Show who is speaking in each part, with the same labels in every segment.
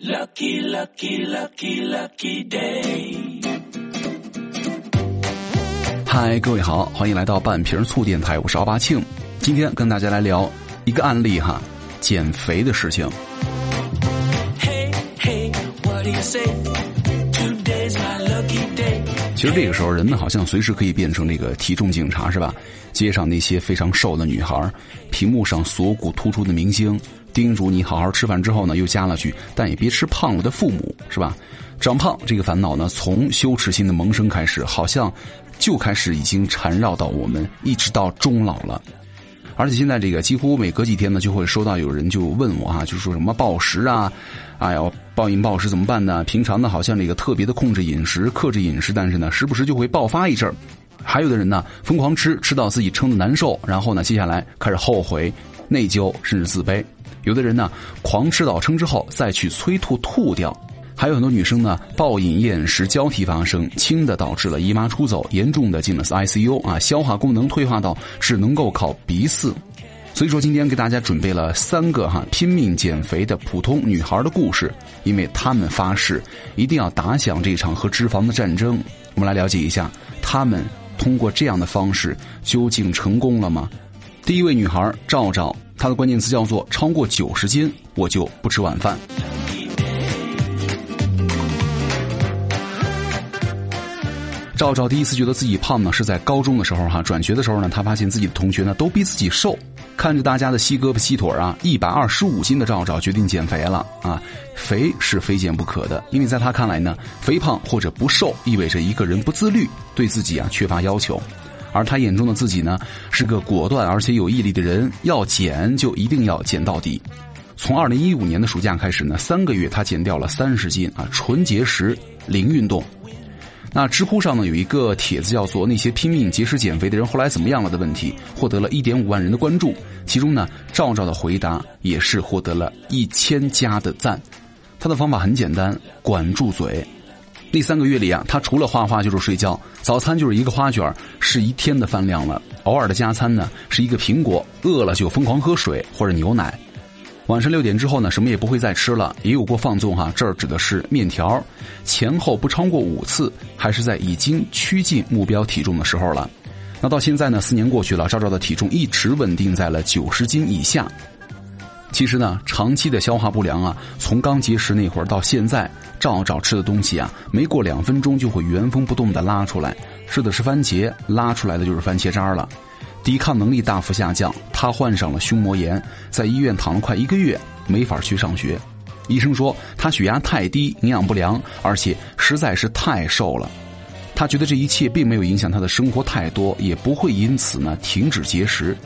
Speaker 1: Lucky, lucky, lucky, lucky day.
Speaker 2: 嗨，各位好，欢迎来到半瓶醋电台，我是奥巴庆。今天跟大家来聊一个案例哈，减肥的事情。
Speaker 1: Hey, hey, what do you say? Today's my lucky day.
Speaker 2: 其实这个时候，人们好像随时可以变成那个体重警察，是吧？街上那些非常瘦的女孩，屏幕上锁骨突出的明星，叮嘱你好好吃饭之后呢，又加了句“但也别吃胖了”的父母，是吧？长胖这个烦恼呢，从羞耻心的萌生开始，好像就开始已经缠绕到我们，一直到终老了。而且现在这个几乎每隔几天呢，就会收到有人就问我哈、就说什么暴食啊，哎呀，暴饮暴食怎么办呢？平常呢好像这个特别的控制饮食、克制饮食，但是呢时不时就会爆发一阵儿。还有的人呢疯狂吃，吃到自己撑得难受，然后呢接下来开始后悔、内疚，甚至自卑。有的人呢狂吃到撑之后再去催吐吐掉。还有很多女生呢，暴饮厌食交替发生，轻的导致了姨妈出走，严重的进了 ICU 啊，消化功能退化到只能够靠鼻饲。所以说，今天给大家准备了三个哈拼命减肥的普通女孩的故事，因为她们发誓一定要打响这场和脂肪的战争。我们来了解一下，她们通过这样的方式究竟成功了吗？第一位女孩赵赵，他的关键词叫做超过九十斤我就不吃晚饭。赵赵第一次觉得自己胖呢，是在高中的时候哈。转学的时候呢，他发现自己的同学呢都比自己瘦，看着大家的细胳膊细腿啊，一百二十五斤的赵赵决定减肥了啊。肥是非减不可的，因为在他看来呢，肥胖或者不瘦意味着一个人不自律，对自己啊缺乏要求。而他眼中的自己呢，是个果断而且有毅力的人，要减就一定要减到底。从二零一五年的暑假开始呢，三个月他减掉了三十斤啊，纯节食，零运动。那知乎上呢有一个帖子叫做“那些拼命节食减肥的人后来怎么样了”的问题，获得了一点五万人的关注。其中呢，赵赵的回答也是获得了一千加的赞。他的方法很简单，管住嘴。那三个月里啊，他除了画画就是睡觉，早餐就是一个花卷，是一天的饭量了。偶尔的加餐呢是一个苹果，饿了就疯狂喝水或者牛奶。晚上六点之后呢，什么也不会再吃了，也有过放纵哈。这儿指的是面条，前后不超过五次，还是在已经趋近目标体重的时候了。那到现在呢，四年过去了，赵赵的体重一直稳定在了九十斤以下。其实呢，长期的消化不良啊，从刚节食那会儿到现在，照找吃的东西啊，没过两分钟就会原封不动的拉出来，吃的是番茄，拉出来的就是番茄渣了。抵抗能力大幅下降，他患上了胸膜炎，在医院躺了快一个月，没法去上学。医生说他血压太低，营养不良，而且实在是太瘦了。他觉得这一切并没有影响他的生活太多，也不会因此呢停止节食。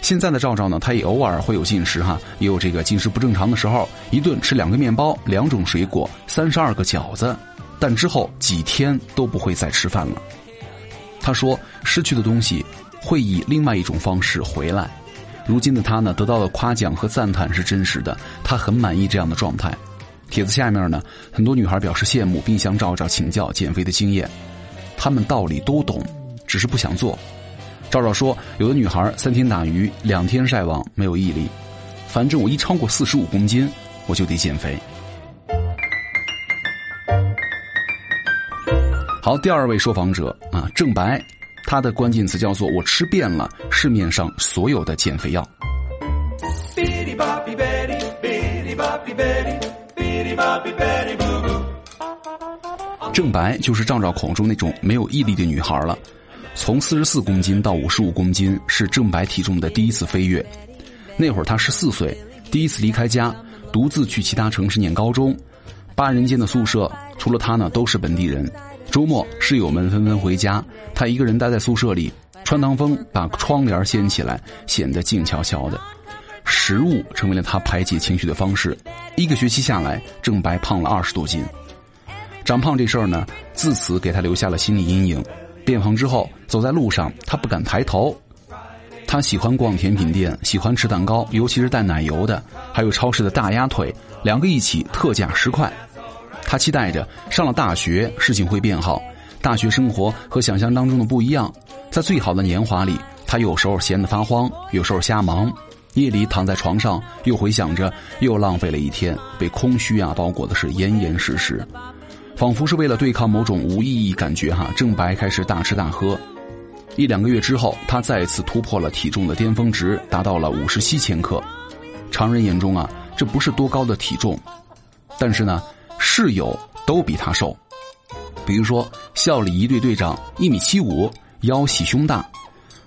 Speaker 2: 现在的赵赵呢，他也偶尔会有进食哈，也有这个进食不正常的时候，一顿吃两个面包、两种水果、三十二个饺子，但之后几天都不会再吃饭了。他说失去的东西。会以另外一种方式回来。如今的他呢，得到的夸奖和赞叹是真实的，他很满意这样的状态。帖子下面呢，很多女孩表示羡慕，并向赵赵请教减肥的经验。她们道理都懂，只是不想做。赵赵说，有的女孩三天打鱼，两天晒网，没有毅力。反正我一超过四十五公斤，我就得减肥。好，第二位受访者啊，郑白。他的关键词叫做“我吃遍了市面上所有的减肥药”。郑白就是赵赵口中那种没有毅力的女孩了。从四十四公斤到五十五公斤是郑白体重的第一次飞跃。那会儿他十四岁，第一次离开家，独自去其他城市念高中。八人间的宿舍，除了他呢，都是本地人。周末，室友们纷纷回家，他一个人待在宿舍里，穿堂风把窗帘掀起来，显得静悄悄的。食物成为了他排解情绪的方式。一个学期下来，郑白胖了二十多斤。长胖这事儿呢，自此给他留下了心理阴影。变胖之后，走在路上，他不敢抬头。他喜欢逛甜品店，喜欢吃蛋糕，尤其是带奶油的，还有超市的大鸭腿，两个一起特价十块。他期待着上了大学，事情会变好。大学生活和想象当中的不一样。在最好的年华里，他有时候闲得发慌，有时候瞎忙，夜里躺在床上，又回想着又浪费了一天，被空虚啊包裹的是严严实实，仿佛是为了对抗某种无意义感觉哈。郑白开始大吃大喝，一两个月之后，他再次突破了体重的巅峰值，达到了五十七千克。常人眼中啊，这不是多高的体重，但是呢，室友都比他瘦。比如说，校里一队队长一米七五，腰细胸大。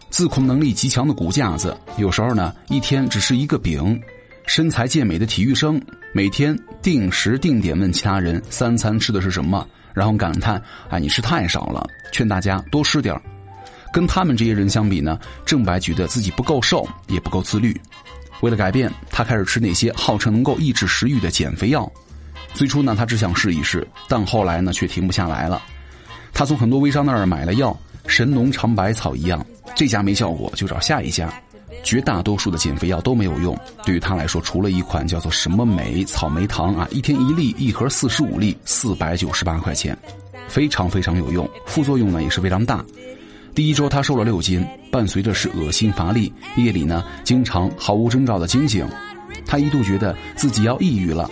Speaker 2: 自控能力极强的骨架子，有时候呢一天只是一个饼；身材健美的体育生，每天定时定点问其他人三餐吃的是什么，然后感叹：“哎，你吃太少了。”劝大家多吃点跟他们这些人相比呢，郑白觉得自己不够瘦，也不够自律。为了改变，他开始吃那些号称能够抑制食欲的减肥药。最初呢，他只想试一试，但后来呢，却停不下来了。他从很多微商那儿买了药，神农尝百草一样。这家没效果，就找下一家。绝大多数的减肥药都没有用。对于他来说，除了一款叫做什么美草莓糖啊，一天一粒，一盒四十五粒，四百九十八块钱，非常非常有用。副作用呢也是非常大。第一周他瘦了六斤，伴随着是恶心乏力，夜里呢经常毫无征兆的惊醒。他一度觉得自己要抑郁了。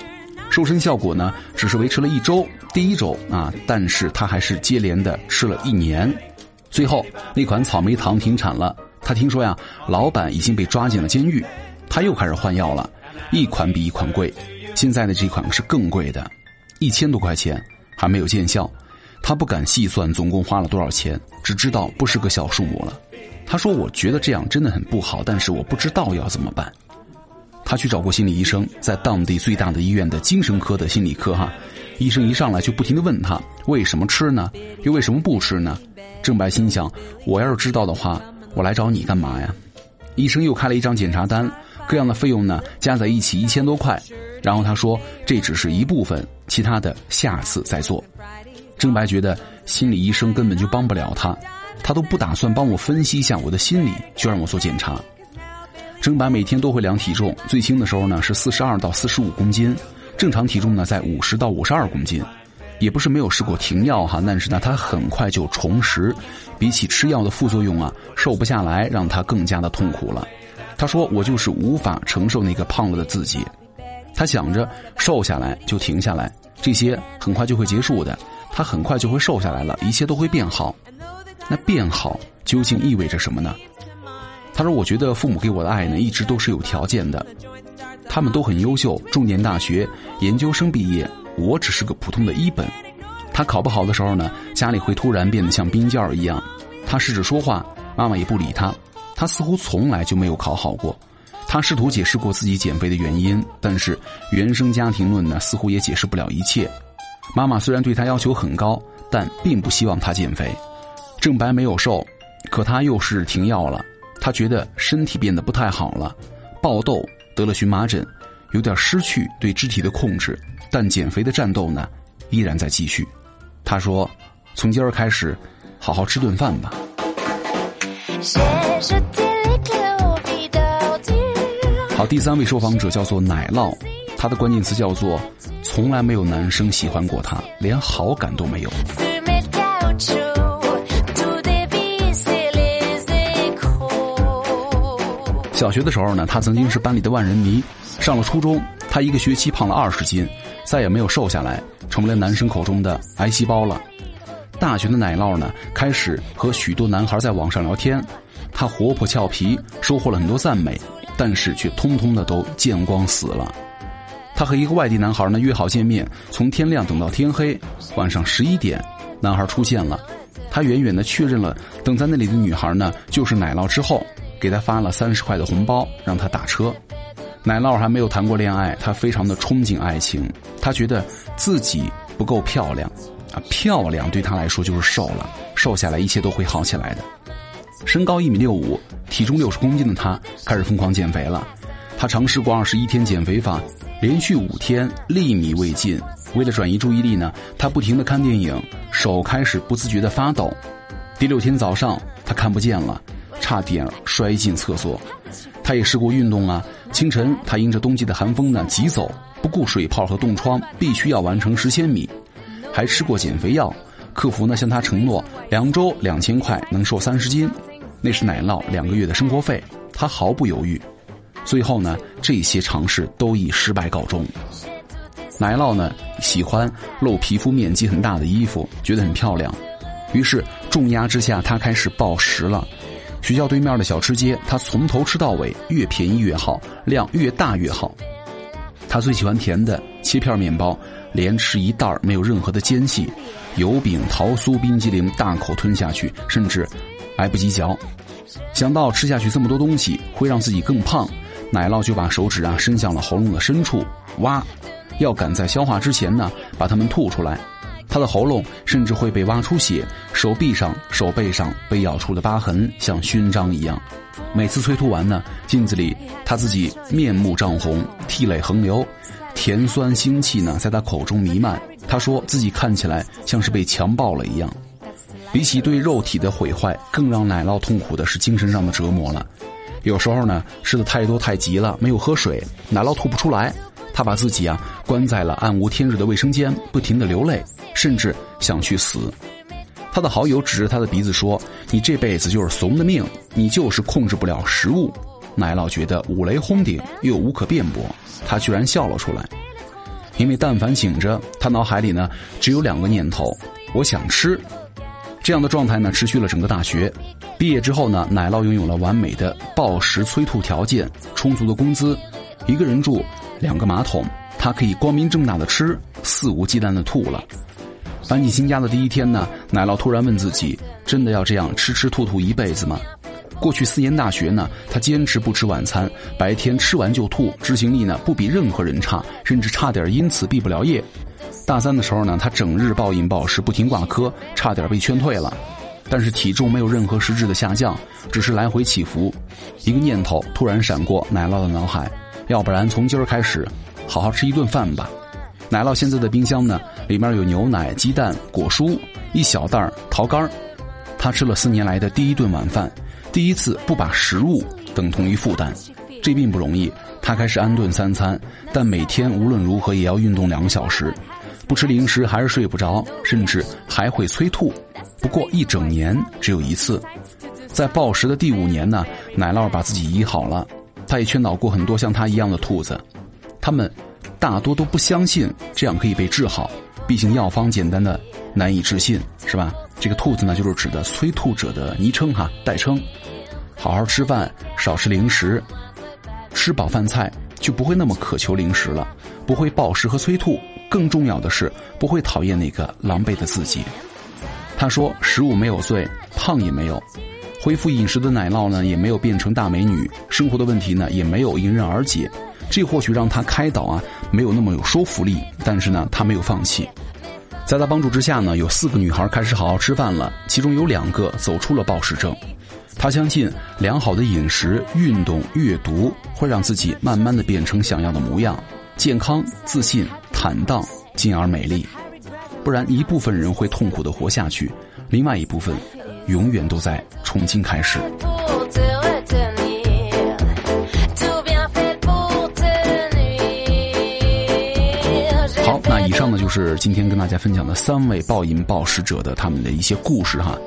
Speaker 2: 瘦身效果呢只是维持了一周，第一周啊，但是他还是接连的吃了一年。最后，那款草莓糖停产了。他听说呀，老板已经被抓进了监狱。他又开始换药了，一款比一款贵。现在的这款是更贵的，一千多块钱还没有见效。他不敢细算总共花了多少钱，只知道不是个小数目了。他说：“我觉得这样真的很不好，但是我不知道要怎么办。”他去找过心理医生，在当地最大的医院的精神科的心理科哈，医生一上来就不停的问他为什么吃呢？又为什么不吃呢？郑白心想：“我要是知道的话，我来找你干嘛呀？”医生又开了一张检查单，各样的费用呢加在一起一千多块。然后他说：“这只是一部分，其他的下次再做。”郑白觉得心理医生根本就帮不了他，他都不打算帮我分析一下我的心理，就让我做检查。郑白每天都会量体重，最轻的时候呢是四十二到四十五公斤，正常体重呢在五十到五十二公斤。也不是没有试过停药哈，但是呢，他很快就重拾。比起吃药的副作用啊，瘦不下来，让他更加的痛苦了。他说：“我就是无法承受那个胖了的自己。”他想着瘦下来就停下来，这些很快就会结束的。他很快就会瘦下来了，一切都会变好。那变好究竟意味着什么呢？他说：“我觉得父母给我的爱呢，一直都是有条件的。他们都很优秀，重点大学研究生毕业。”我只是个普通的一本，他考不好的时候呢，家里会突然变得像冰窖一样。他试着说话，妈妈也不理他。他似乎从来就没有考好过。他试图解释过自己减肥的原因，但是原生家庭论呢，似乎也解释不了一切。妈妈虽然对他要求很高，但并不希望他减肥。郑白没有瘦，可他又是停药了。他觉得身体变得不太好了，爆痘，得了荨麻疹，有点失去对肢体的控制。但减肥的战斗呢，依然在继续。他说：“从今儿开始，好好吃顿饭吧。”好，第三位受访者叫做奶酪，他的关键词叫做“从来没有男生喜欢过他，连好感都没有”。小学的时候呢，他曾经是班里的万人迷。上了初中，他一个学期胖了二十斤。再也没有瘦下来，成为了男生口中的癌细胞了。大学的奶酪呢，开始和许多男孩在网上聊天。他活泼俏皮，收获了很多赞美，但是却通通的都见光死了。他和一个外地男孩呢约好见面，从天亮等到天黑。晚上十一点，男孩出现了。他远远的确认了等在那里的女孩呢就是奶酪之后，给他发了三十块的红包，让他打车。奶酪还没有谈过恋爱，他非常的憧憬爱情。他觉得自己不够漂亮，啊，漂亮对他来说就是瘦了，瘦下来一切都会好起来的。身高一米六五，体重六十公斤的他开始疯狂减肥了。他尝试过二十一天减肥法，连续五天粒米未进。为了转移注意力呢，他不停的看电影，手开始不自觉的发抖。第六天早上，他看不见了，差点摔进厕所。他也试过运动啊。清晨，他迎着冬季的寒风呢急走，不顾水泡和冻疮，必须要完成十千米，还吃过减肥药。客服呢向他承诺两周两千块能瘦三十斤，那是奶酪两个月的生活费。他毫不犹豫。最后呢，这些尝试都以失败告终。奶酪呢喜欢露皮肤面积很大的衣服，觉得很漂亮，于是重压之下，他开始暴食了。学校对面的小吃街，他从头吃到尾，越便宜越好，量越大越好。他最喜欢甜的，切片面包，连吃一袋没有任何的间隙；油饼、桃酥、冰激凌，大口吞下去，甚至来不及嚼。想到吃下去这么多东西会让自己更胖，奶酪就把手指啊伸向了喉咙的深处，挖，要赶在消化之前呢把它们吐出来。他的喉咙甚至会被挖出血，手臂上、手背上被咬出的疤痕像勋章一样。每次催吐完呢，镜子里他自己面目涨红，涕泪横流，甜酸腥气呢在他口中弥漫。他说自己看起来像是被强暴了一样。比起对肉体的毁坏，更让奶酪痛苦的是精神上的折磨了。有时候呢，吃的太多太急了，没有喝水，奶酪吐不出来，他把自己啊关在了暗无天日的卫生间，不停的流泪，甚至想去死。他的好友指着他的鼻子说：“你这辈子就是怂的命，你就是控制不了食物。”奶酪觉得五雷轰顶，又无可辩驳，他居然笑了出来。因为但凡醒着，他脑海里呢只有两个念头：我想吃。这样的状态呢持续了整个大学。毕业之后呢，奶酪拥有了完美的暴食催吐条件，充足的工资，一个人住，两个马桶，他可以光明正大的吃，肆无忌惮的吐了。搬进新家的第一天呢，奶酪突然问自己：“真的要这样吃吃吐吐一辈子吗？”过去四年大学呢，他坚持不吃晚餐，白天吃完就吐，执行力呢不比任何人差，甚至差点因此毕不了业。大三的时候呢，他整日暴饮暴食，不停挂科，差点被劝退了。但是体重没有任何实质的下降，只是来回起伏。一个念头突然闪过奶酪的脑海：要不然从今儿开始，好好吃一顿饭吧。奶酪现在的冰箱呢，里面有牛奶、鸡蛋、果蔬，一小袋桃干他吃了四年来的第一顿晚饭，第一次不把食物等同于负担，这并不容易。他开始安顿三餐，但每天无论如何也要运动两个小时，不吃零食还是睡不着，甚至还会催吐。不过一整年只有一次，在暴食的第五年呢，奶酪把自己医好了。他也劝导过很多像他一样的兔子，他们。大多都不相信这样可以被治好，毕竟药方简单的难以置信，是吧？这个兔子呢，就是指的催吐者的昵称哈，代称。好好吃饭，少吃零食，吃饱饭菜就不会那么渴求零食了，不会暴食和催吐。更重要的是，不会讨厌那个狼狈的自己。他说：“食物没有罪，胖也没有。恢复饮食的奶酪呢，也没有变成大美女。生活的问题呢，也没有迎刃而解。这或许让他开导啊。”没有那么有说服力，但是呢，他没有放弃。在他帮助之下呢，有四个女孩开始好好吃饭了，其中有两个走出了暴食症。他相信良好的饮食、运动、阅读会让自己慢慢的变成想要的模样，健康、自信、坦荡，进而美丽。不然，一部分人会痛苦的活下去，另外一部分永远都在重新开始。以上呢就是今天跟大家分享的三位暴饮暴食者的他们的一些故事哈，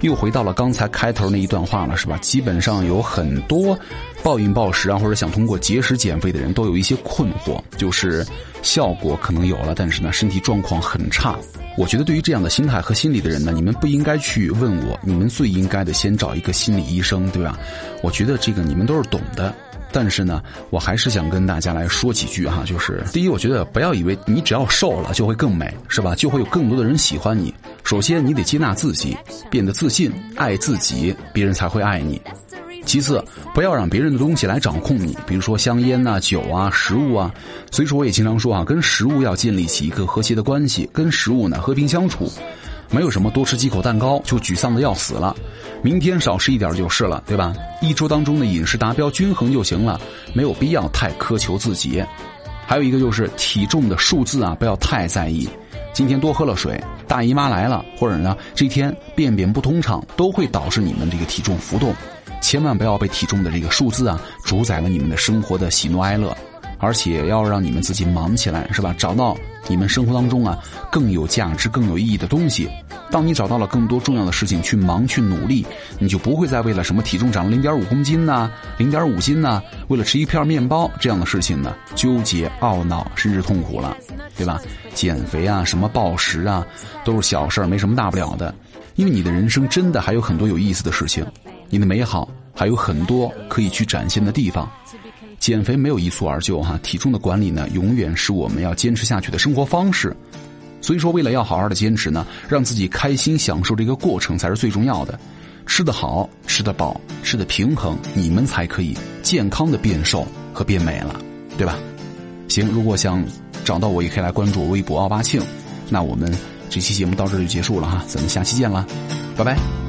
Speaker 2: 又回到了刚才开头那一段话了是吧？基本上有很多暴饮暴食啊，或者想通过节食减肥的人都有一些困惑，就是效果可能有了，但是呢身体状况很差。我觉得对于这样的心态和心理的人呢，你们不应该去问我，你们最应该的先找一个心理医生，对吧？我觉得这个你们都是懂的。但是呢，我还是想跟大家来说几句哈，就是第一，我觉得不要以为你只要瘦了就会更美，是吧？就会有更多的人喜欢你。首先，你得接纳自己，变得自信，爱自己，别人才会爱你。其次，不要让别人的东西来掌控你，比如说香烟呐、酒啊、食物啊。所以说，我也经常说啊，跟食物要建立起一个和谐的关系，跟食物呢和平相处。没有什么多吃几口蛋糕就沮丧的要死了，明天少吃一点就是了，对吧？一周当中的饮食达标均衡就行了，没有必要太苛求自己。还有一个就是体重的数字啊，不要太在意。今天多喝了水，大姨妈来了，或者呢这天便便不通畅，都会导致你们这个体重浮动。千万不要被体重的这个数字啊主宰了你们的生活的喜怒哀乐。而且要让你们自己忙起来，是吧？找到你们生活当中啊更有价值、更有意义的东西，当你找到了更多重要的事情去忙去努力，你就不会再为了什么体重长零点五公斤呐、零点五斤呐，为了吃一片面包这样的事情呢纠结、懊恼甚至痛苦了，对吧？减肥啊，什么暴食啊，都是小事儿，没什么大不了的。因为你的人生真的还有很多有意思的事情，你的美好还有很多可以去展现的地方。减肥没有一蹴而就哈，体重的管理呢，永远是我们要坚持下去的生活方式。所以说，为了要好好的坚持呢，让自己开心享受这个过程才是最重要的。吃得好，吃得饱，吃得平衡，你们才可以健康的变瘦和变美了，对吧？行，如果想找到我，也可以来关注我微博奥巴庆。那我们这期节目到这就结束了哈，咱们下期见了，拜拜。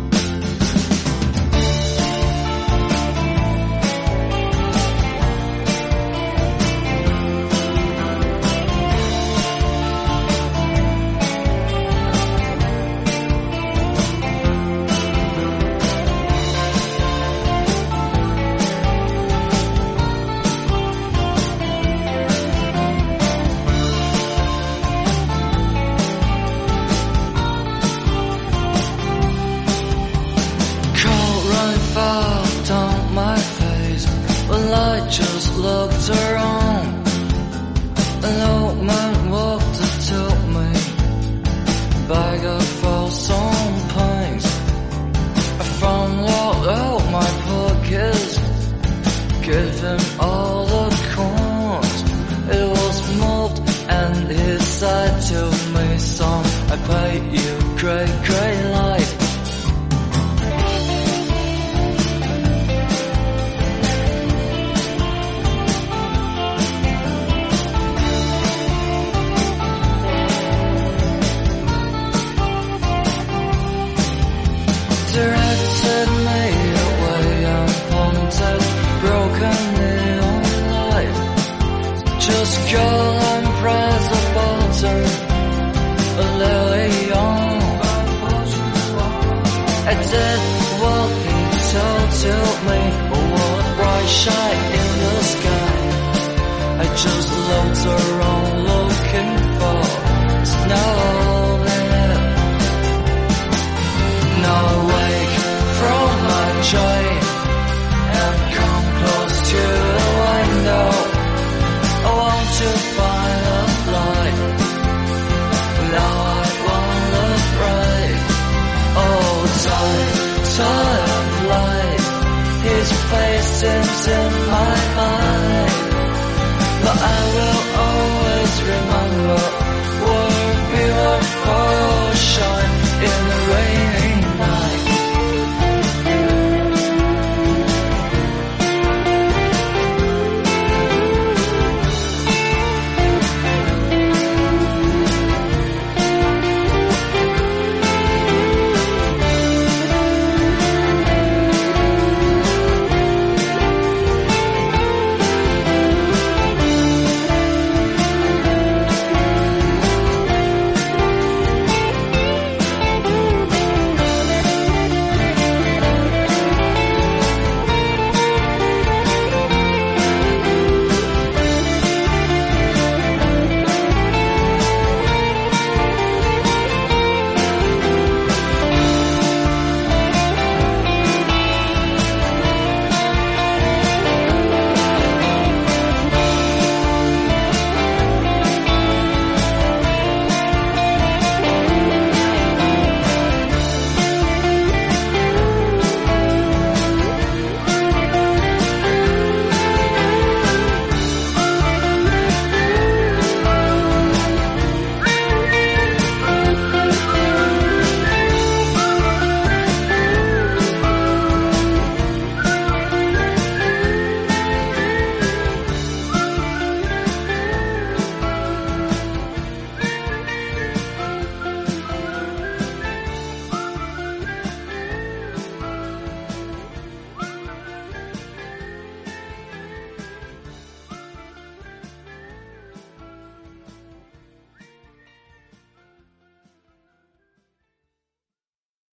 Speaker 1: cry, cry. Shine. myself